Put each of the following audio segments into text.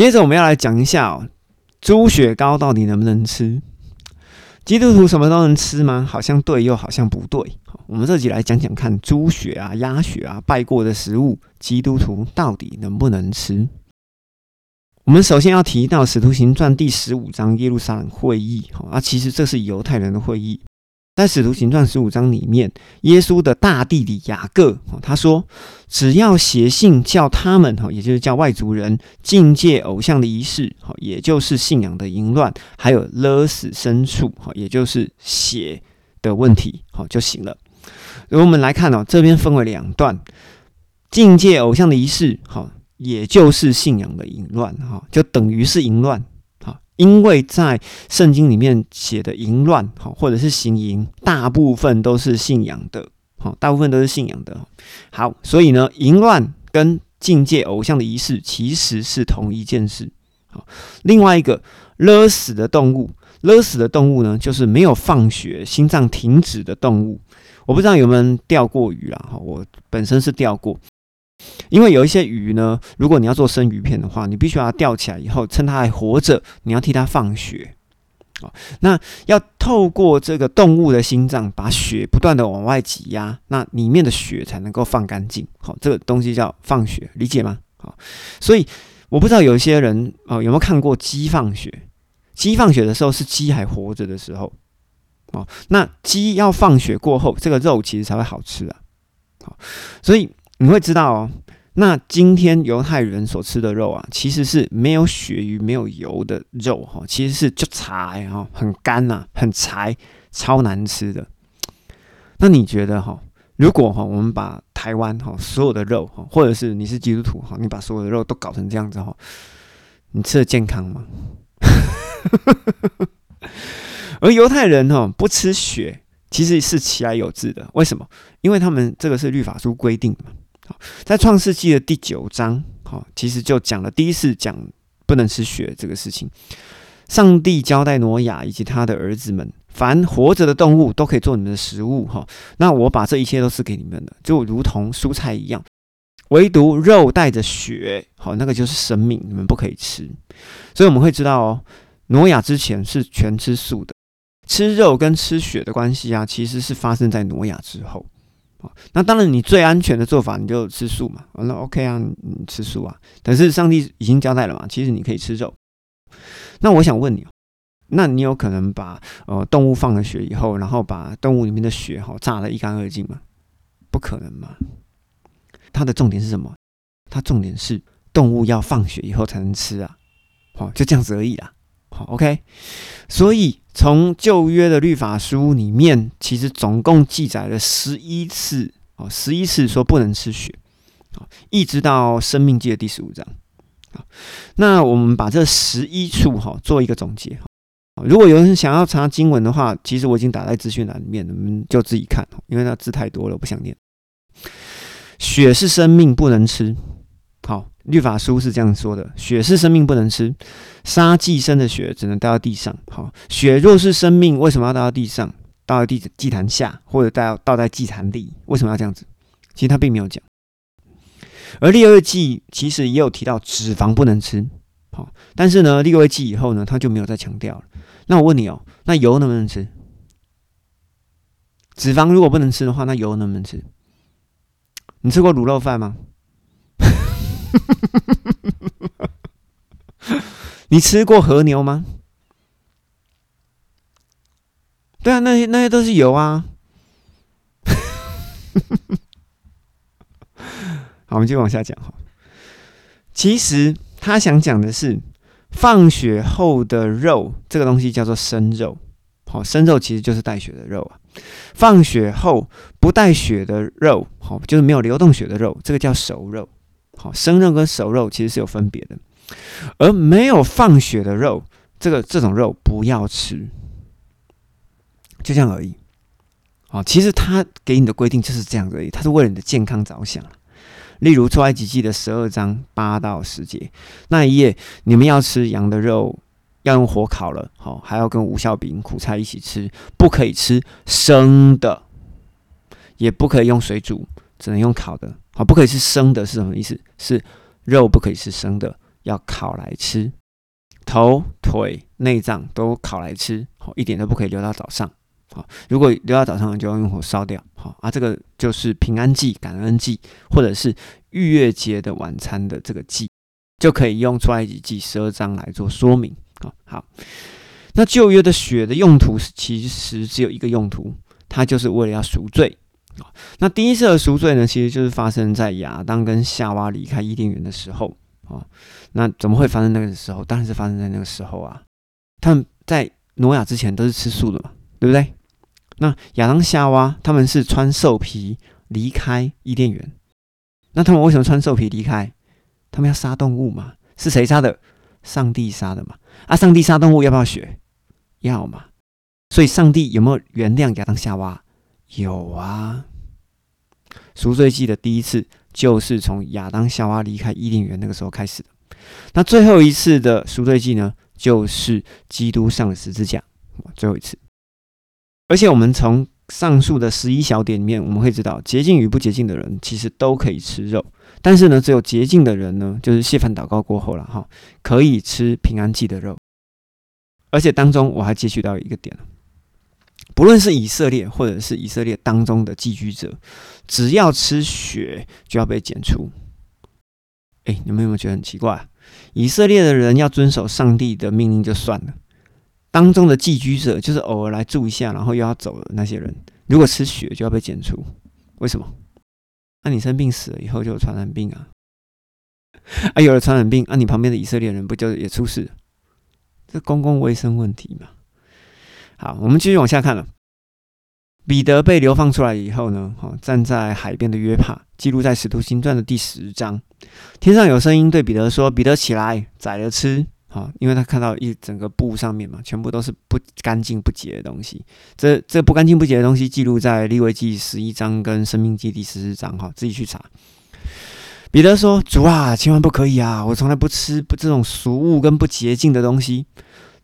接着我们要来讲一下哦，猪血糕到底能不能吃？基督徒什么都能吃吗？好像对，又好像不对。我们这集来讲讲看，猪血啊、鸭血啊，拜过的食物，基督徒到底能不能吃？我们首先要提到《使徒行传》第十五章耶路撒冷会议，啊，其实这是犹太人的会议。在《使徒行传》十五章里面，耶稣的大弟弟雅各，他说：“只要写信叫他们，哈，也就是叫外族人境界偶像的仪式，哈，也就是信仰的淫乱，还有勒死牲畜，哈，也就是血的问题，好就行了。”我们来看哦，这边分为两段，境界偶像的仪式，哈，也就是信仰的淫乱，哈，就等于是淫乱。因为在圣经里面写的淫乱，好，或者是行淫，大部分都是信仰的，好，大部分都是信仰的。好，所以呢，淫乱跟境界偶像的仪式其实是同一件事。好，另外一个勒死的动物，勒死的动物呢，就是没有放血、心脏停止的动物。我不知道有没有钓过鱼啊？哈，我本身是钓过。因为有一些鱼呢，如果你要做生鱼片的话，你必须要钓起来以后，趁它还活着，你要替它放血，哦，那要透过这个动物的心脏，把血不断的往外挤压，那里面的血才能够放干净。好，这个东西叫放血，理解吗？好，所以我不知道有一些人哦有没有看过鸡放血？鸡放血的时候是鸡还活着的时候，哦，那鸡要放血过后，这个肉其实才会好吃啊。好，所以。你会知道哦，那今天犹太人所吃的肉啊，其实是没有血鱼、没有油的肉哈，其实是就柴哈，很干呐，很柴，超难吃的。那你觉得哈，如果哈，我们把台湾哈所有的肉哈，或者是你是基督徒哈，你把所有的肉都搞成这样子哈，你吃的健康吗？而犹太人哈不吃血，其实是其来有志的。为什么？因为他们这个是律法书规定的嘛。在创世纪的第九章，好，其实就讲了第一次讲不能吃血这个事情。上帝交代挪亚以及他的儿子们，凡活着的动物都可以做你们的食物，哈。那我把这一切都是给你们的，就如同蔬菜一样，唯独肉带着血，好，那个就是生命，你们不可以吃。所以我们会知道哦，挪亚之前是全吃素的，吃肉跟吃血的关系啊，其实是发生在挪亚之后。那当然，你最安全的做法，你就吃素嘛。完了，OK 啊，你吃素啊。但是上帝已经交代了嘛，其实你可以吃肉。那我想问你，那你有可能把呃动物放了血以后，然后把动物里面的血哈榨得一干二净吗？不可能嘛。它的重点是什么？它重点是动物要放血以后才能吃啊。好，就这样子而已啦。，OK。所以。从旧约的律法书里面，其实总共记载了十一次哦，十一次说不能吃血，一直到生命记的第十五章。那我们把这十一处哈做一个总结。如果有人想要查经文的话，其实我已经打在资讯栏里面，你们就自己看，因为那字太多了，我不想念。血是生命，不能吃。好，律法书是这样说的：血是生命，不能吃；杀寄生的血只能倒到地上。好，血若是生命，为什么要倒到地上？倒在地祭坛下，或者倒倒在祭坛里？为什么要这样子？其实他并没有讲。而利二记其实也有提到脂肪不能吃。好，但是呢，利二记以后呢，他就没有再强调了。那我问你哦，那油能不能吃？脂肪如果不能吃的话，那油能不能吃？你吃过卤肉饭吗？你吃过和牛吗？对啊，那些那些都是油啊。好，我们继续往下讲哈。其实他想讲的是，放血后的肉，这个东西叫做生肉。好，生肉其实就是带血的肉啊。放血后不带血的肉，好，就是没有流动血的肉，这个叫熟肉。好，生肉跟熟肉其实是有分别的，而没有放血的肉，这个这种肉不要吃，就这样而已。好，其实他给你的规定就是这样而已，他是为了你的健康着想。例如出埃及记的十二章八到十节那一页，你们要吃羊的肉，要用火烤了，好，还要跟无效饼、苦菜一起吃，不可以吃生的，也不可以用水煮，只能用烤的。好，不可以是生的，是什么意思？是肉不可以是生的，要烤来吃，头、腿、内脏都烤来吃，好，一点都不可以留到早上。好，如果留到早上，就要用火烧掉。好啊，这个就是平安祭、感恩祭，或者是逾越节的晚餐的这个祭，就可以用出埃及记十二章来做说明。好，好，那旧约的血的用途其实只有一个用途，它就是为了要赎罪。那第一次的赎罪呢，其实就是发生在亚当跟夏娃离开伊甸园的时候。哦，那怎么会发生那个时候？当然是发生在那个时候啊。他们在挪亚之前都是吃素的嘛，对不对？那亚当夏娃他们是穿兽皮离开伊甸园，那他们为什么穿兽皮离开？他们要杀动物嘛？是谁杀的？上帝杀的嘛？啊，上帝杀动物要不要血？要嘛？所以上帝有没有原谅亚当夏娃？有啊。赎罪记的第一次就是从亚当夏娃离开伊甸园那个时候开始的。那最后一次的赎罪记呢，就是基督上了十字架，最后一次。而且我们从上述的十一小点里面，我们会知道，洁净与不洁净的人其实都可以吃肉，但是呢，只有洁净的人呢，就是谢饭祷告过后了哈，可以吃平安祭的肉。而且当中我还接取到一个点，不论是以色列或者是以色列当中的寄居者，只要吃血就要被剪除。哎，你们有没有觉得很奇怪？以色列的人要遵守上帝的命令就算了。当中的寄居者就是偶尔来住一下，然后又要走的那些人，如果吃血就要被剪除，为什么？那你生病死了以后就有传染病啊？啊，有了传染病，啊，你旁边的以色列人不就也出事？这公共卫生问题嘛。好，我们继续往下看了。彼得被流放出来以后呢，哈，站在海边的约帕，记录在《使徒行传》的第十章。天上有声音对彼得说：“彼得起来，宰了吃。”好，因为他看到一整个布上面嘛，全部都是不干净不洁的东西。这这不干净不洁的东西记录在利未记十一章跟生命记第十四章，哈，自己去查。彼得说：“主啊，千万不可以啊！我从来不吃不这种俗物跟不洁净的东西。”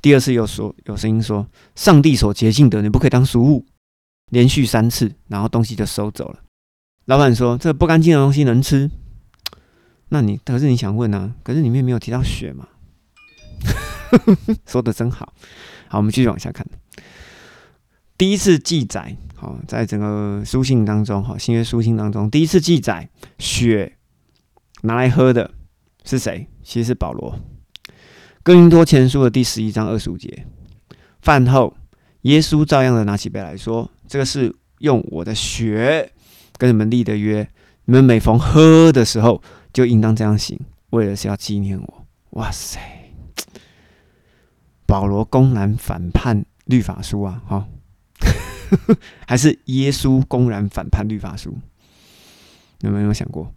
第二次又说有声音说：“上帝所洁净的，你不可以当俗物。”连续三次，然后东西就收走了。老板说：“这不干净的东西能吃？”那你可是你想问啊？可是里面没有提到血嘛？说的真好，好，我们继续往下看。第一次记载，好，在整个书信当中，哈，新约书信当中，第一次记载血拿来喝的是谁？其实是保罗。哥林多前书的第十一章二十五节，饭后，耶稣照样的拿起杯来说：“这个是用我的血跟你们立的约，你们每逢喝的时候，就应当这样行，为的是要纪念我。”哇塞！保罗公然反叛律法书啊，哈，还是耶稣公然反叛律法书？有没有想过？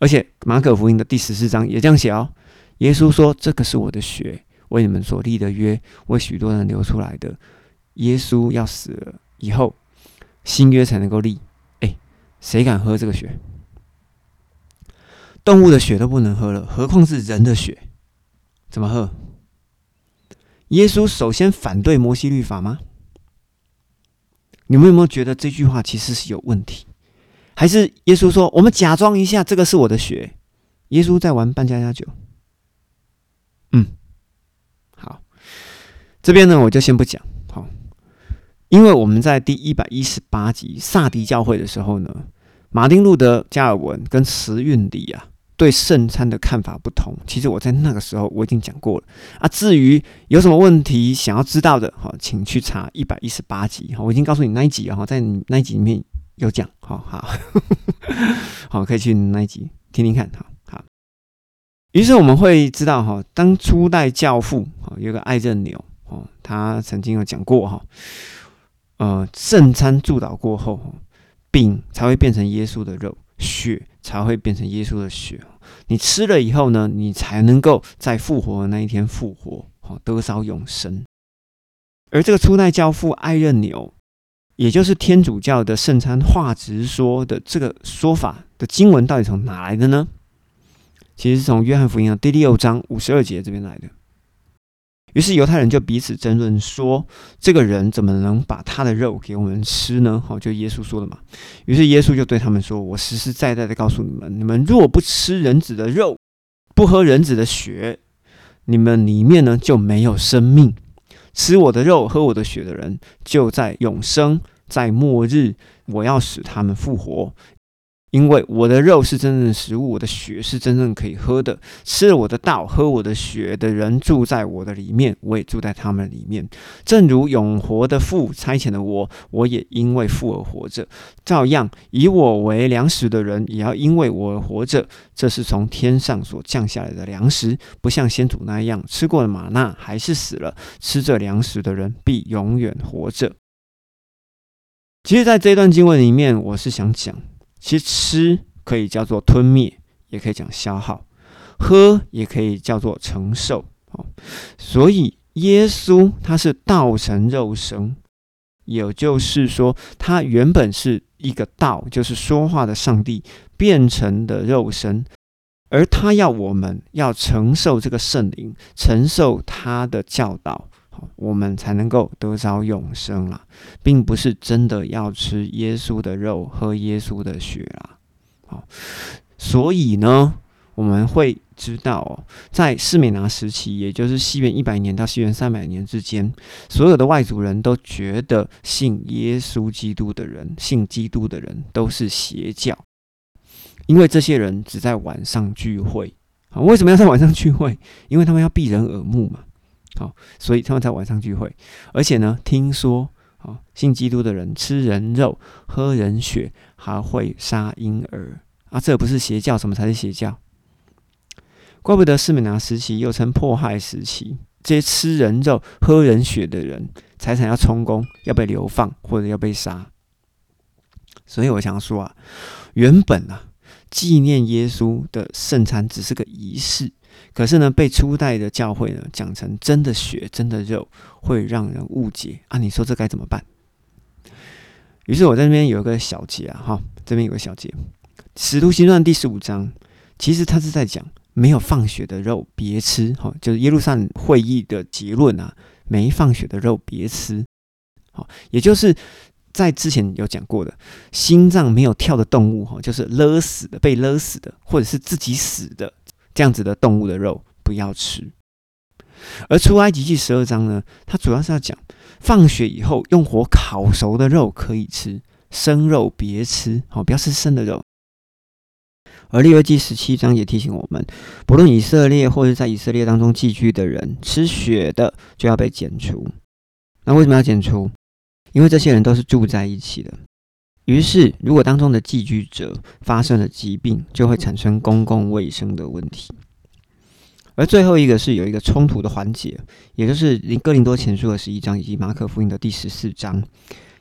而且马可福音的第十四章也这样写哦。耶稣说：“这个是我的血，为你们所立的约，为许多人流出来的。耶稣要死了以后，新约才能够立。哎，谁敢喝这个血？动物的血都不能喝了，何况是人的血？怎么喝？”耶稣首先反对摩西律法吗？你们有没有觉得这句话其实是有问题？还是耶稣说我们假装一下，这个是我的血？耶稣在玩扮家家酒。嗯，好，这边呢我就先不讲，好，因为我们在第一百一十八集萨迪教会的时候呢，马丁路德加尔文跟慈运里啊。对圣餐的看法不同，其实我在那个时候我已经讲过了啊。至于有什么问题想要知道的，好，请去查一百一十八集，好，我已经告诉你那一集啊，在那一集里面有讲，好好 好，可以去那一集听听看，好。于是我们会知道，哈，当初代教父，哈，有个艾正牛，哦，他曾经有讲过，哈，呃，圣餐祝祷过后，饼才会变成耶稣的肉。血才会变成耶稣的血，你吃了以后呢，你才能够在复活的那一天复活，好得着永生。而这个初代教父艾任牛，也就是天主教的圣餐化直说的这个说法的经文，到底从哪来的呢？其实是从约翰福音的第六章五十二节这边来的。于是犹太人就彼此争论说：“这个人怎么能把他的肉给我们吃呢？”好，就耶稣说的嘛。于是耶稣就对他们说：“我实实在在的告诉你们，你们若不吃人子的肉，不喝人子的血，你们里面呢就没有生命。吃我的肉、喝我的血的人，就在永生，在末日，我要使他们复活。因为我的肉是真正的食物，我的血是真正可以喝的。吃了我的道、喝我的血的人，住在我的里面，我也住在他们里面。正如永活的父差遣了我，我也因为父而活着。照样以我为粮食的人，也要因为我而活着。这是从天上所降下来的粮食，不像先祖那样吃过了玛纳还是死了。吃这粮食的人必永远活着。其实，在这段经文里面，我是想讲。其实吃可以叫做吞灭，也可以讲消耗；喝也可以叫做承受。哦，所以耶稣他是道成肉身，也就是说，他原本是一个道，就是说话的上帝变成的肉身，而他要我们要承受这个圣灵，承受他的教导。我们才能够得着永生啊，并不是真的要吃耶稣的肉、喝耶稣的血啦。好，所以呢，我们会知道，在士美拿时期，也就是西元一百年到西元三百年之间，所有的外族人都觉得信耶稣基督的人、信基督的人都是邪教，因为这些人只在晚上聚会。啊，为什么要在晚上聚会？因为他们要避人耳目嘛。好，所以他们才晚上聚会，而且呢，听说啊，信基督的人吃人肉、喝人血，还会杀婴儿啊，这不是邪教，什么才是邪教？怪不得斯美拿时期又称迫害时期，这些吃人肉、喝人血的人，财产要充公，要被流放或者要被杀。所以我想说啊，原本啊，纪念耶稣的圣餐只是个仪式。可是呢，被初代的教会呢讲成真的血、真的肉，会让人误解啊！你说这该怎么办？于是我在这边有一个小节啊，哈，这边有个小节，《使徒行传》第十五章，其实他是在讲没有放血的肉别吃，哈，就是耶路撒冷会议的结论啊，没放血的肉别吃，好，也就是在之前有讲过的，心脏没有跳的动物，哈，就是勒死的、被勒死的，或者是自己死的。这样子的动物的肉不要吃，而出埃及记十二章呢，它主要是要讲放血以后用火烤熟的肉可以吃，生肉别吃，好不要吃生的肉。而利未记十七章也提醒我们，不论以色列或者在以色列当中寄居的人，吃血的就要被剪除。那为什么要剪除？因为这些人都是住在一起的。于是，如果当中的寄居者发生了疾病，就会产生公共卫生的问题。而最后一个是有一个冲突的环节，也就是林《哥林多前书》的十一章以及《马可福音》的第十四章。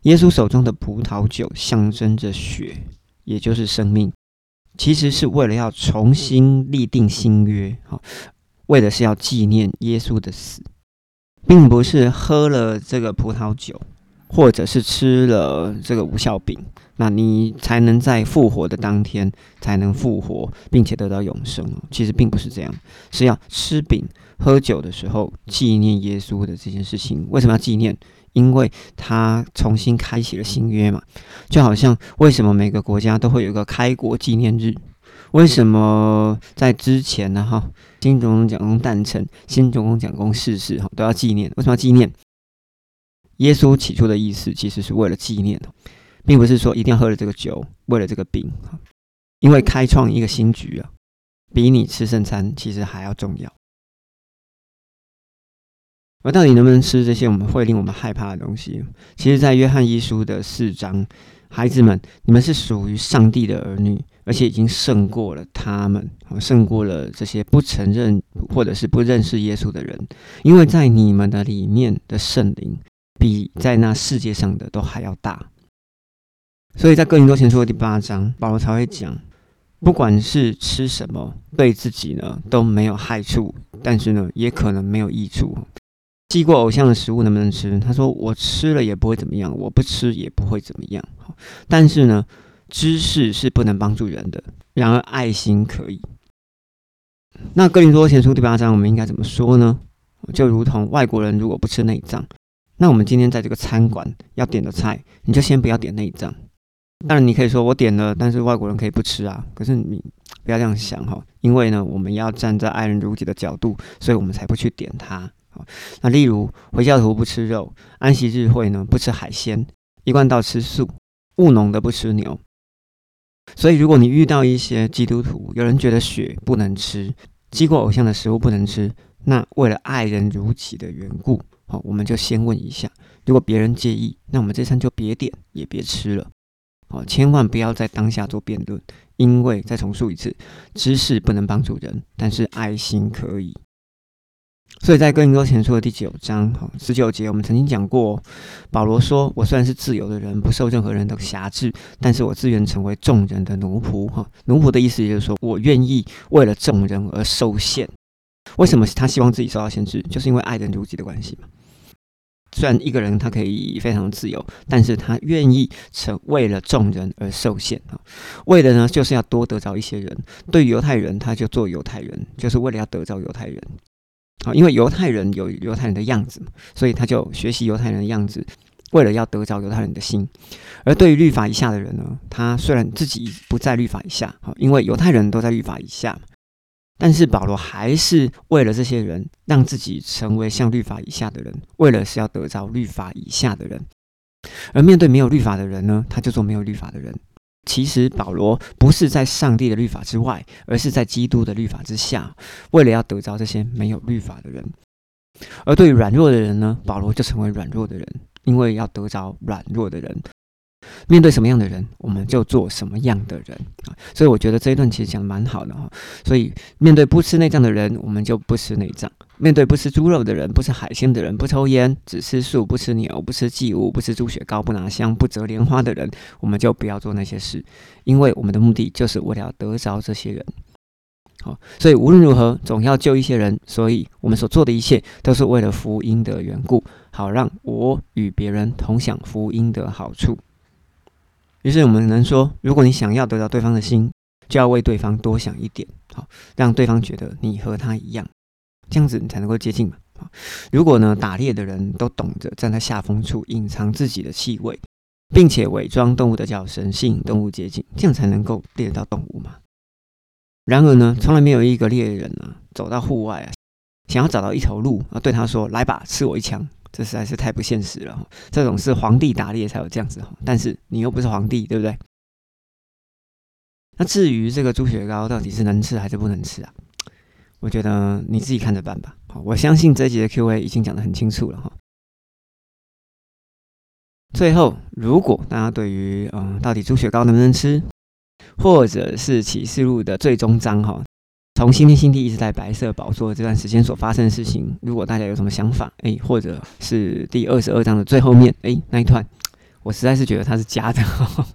耶稣手中的葡萄酒象征着血，也就是生命，其实是为了要重新立定新约，好，为的是要纪念耶稣的死，并不是喝了这个葡萄酒。或者是吃了这个无效饼，那你才能在复活的当天才能复活，并且得到永生。其实并不是这样，是要吃饼喝酒的时候纪念耶稣的这件事情。为什么要纪念？因为他重新开启了新约嘛。就好像为什么每个国家都会有一个开国纪念日？为什么在之前呢？哈，新总统蒋公诞辰，新总统蒋公逝世，哈，都要纪念。为什么要纪念？耶稣起初的意思其实是为了纪念，并不是说一定要喝了这个酒，为了这个饼，因为开创一个新局啊，比你吃圣餐其实还要重要。而到底能不能吃这些我们会令我们害怕的东西？其实，在约翰一书的四章，孩子们，你们是属于上帝的儿女，而且已经胜过了他们，胜过了这些不承认或者是不认识耶稣的人，因为在你们的里面的圣灵。比在那世界上的都还要大，所以在哥林多前书的第八章，保罗才会讲，不管是吃什么，对自己呢都没有害处，但是呢也可能没有益处。祭过偶像的食物能不能吃？他说我吃了也不会怎么样，我不吃也不会怎么样。但是呢，知识是不能帮助人的，然而爱心可以。那哥林多前书第八章我们应该怎么说呢？就如同外国人如果不吃内脏。那我们今天在这个餐馆要点的菜，你就先不要点内脏，当然，你可以说我点了，但是外国人可以不吃啊。可是你不要这样想哈，因为呢，我们要站在爱人如己的角度，所以我们才不去点它。那例如回教徒不吃肉，安息日会呢不吃海鲜，一贯道吃素，务农的不吃牛。所以，如果你遇到一些基督徒，有人觉得血不能吃，祭过偶像的食物不能吃，那为了爱人如己的缘故，好，我们就先问一下，如果别人介意，那我们这餐就别点，也别吃了。好，千万不要在当下做辩论，因为再重述一次，知识不能帮助人，但是爱心可以。所以在哥林多前书的第九章，哈十九节，我们曾经讲过，保罗说：“我虽然是自由的人，不受任何人的辖制，但是我自愿成为众人的奴仆。”哈，奴仆的意思就是说我愿意为了众人而受限。为什么他希望自己受到限制？就是因为爱人如己的关系嘛。虽然一个人他可以非常自由，但是他愿意成为了众人而受限啊，为的呢就是要多得着一些人。对犹太人，他就做犹太人，就是为了要得着犹太人啊，因为犹太人有犹太人的样子，所以他就学习犹太人的样子，为了要得着犹太人的心。而对于律法以下的人呢，他虽然自己不在律法以下啊，因为犹太人都在律法以下。但是保罗还是为了这些人，让自己成为像律法以下的人，为了是要得着律法以下的人。而面对没有律法的人呢，他就做没有律法的人。其实保罗不是在上帝的律法之外，而是在基督的律法之下，为了要得着这些没有律法的人。而对于软弱的人呢，保罗就成为软弱的人，因为要得着软弱的人。面对什么样的人，我们就做什么样的人啊！所以我觉得这一段其实讲的蛮好的哈。所以面对不吃内脏的人，我们就不吃内脏；面对不吃猪肉的人、不吃海鲜的人、不抽烟、只吃素、不吃牛、不吃祭物、不吃猪血糕、不拿香、不折莲花的人，我们就不要做那些事，因为我们的目的就是为了要得着这些人。好，所以无论如何，总要救一些人。所以我们所做的一切，都是为了福音的缘故，好让我与别人同享福音的好处。于是我们能说，如果你想要得到对方的心，就要为对方多想一点，好，让对方觉得你和他一样，这样子你才能够接近嘛。好，如果呢打猎的人都懂得站在下风处隐藏自己的气味，并且伪装动物的叫声，吸引动物接近，这样才能够猎到动物嘛。然而呢，从来没有一个猎人啊走到户外啊，想要找到一头鹿啊，对他说：“来吧，刺我一枪。”这实在是太不现实了，这种是皇帝打猎才有这样子，但是你又不是皇帝，对不对？那至于这个猪血糕到底是能吃还是不能吃啊？我觉得你自己看着办吧。好，我相信这集的 Q&A 已经讲得很清楚了哈。最后，如果大家对于嗯到底猪血糕能不能吃，或者是启示录的最终章哈。从新天新地一直在白色宝座这段时间所发生的事情，如果大家有什么想法，哎，或者是第二十二章的最后面，哎，那一段，我实在是觉得它是假的。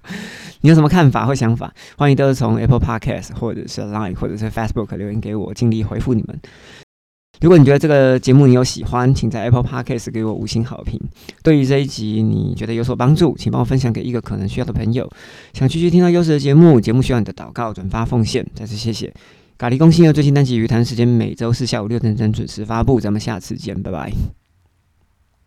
你有什么看法或想法？欢迎都是从 Apple Podcast 或者是 Line 或者是 Facebook 留言给我，尽力回复你们。如果你觉得这个节目你有喜欢，请在 Apple Podcast 给我五星好评。对于这一集你觉得有所帮助，请帮我分享给一个可能需要的朋友。想继续听到优质的节目，节目需要你的祷告、转发、奉献，再次谢谢。咖喱公信的最新单集《鱼谈时间》每周四下午六点整准时发布，咱们下次见，拜拜。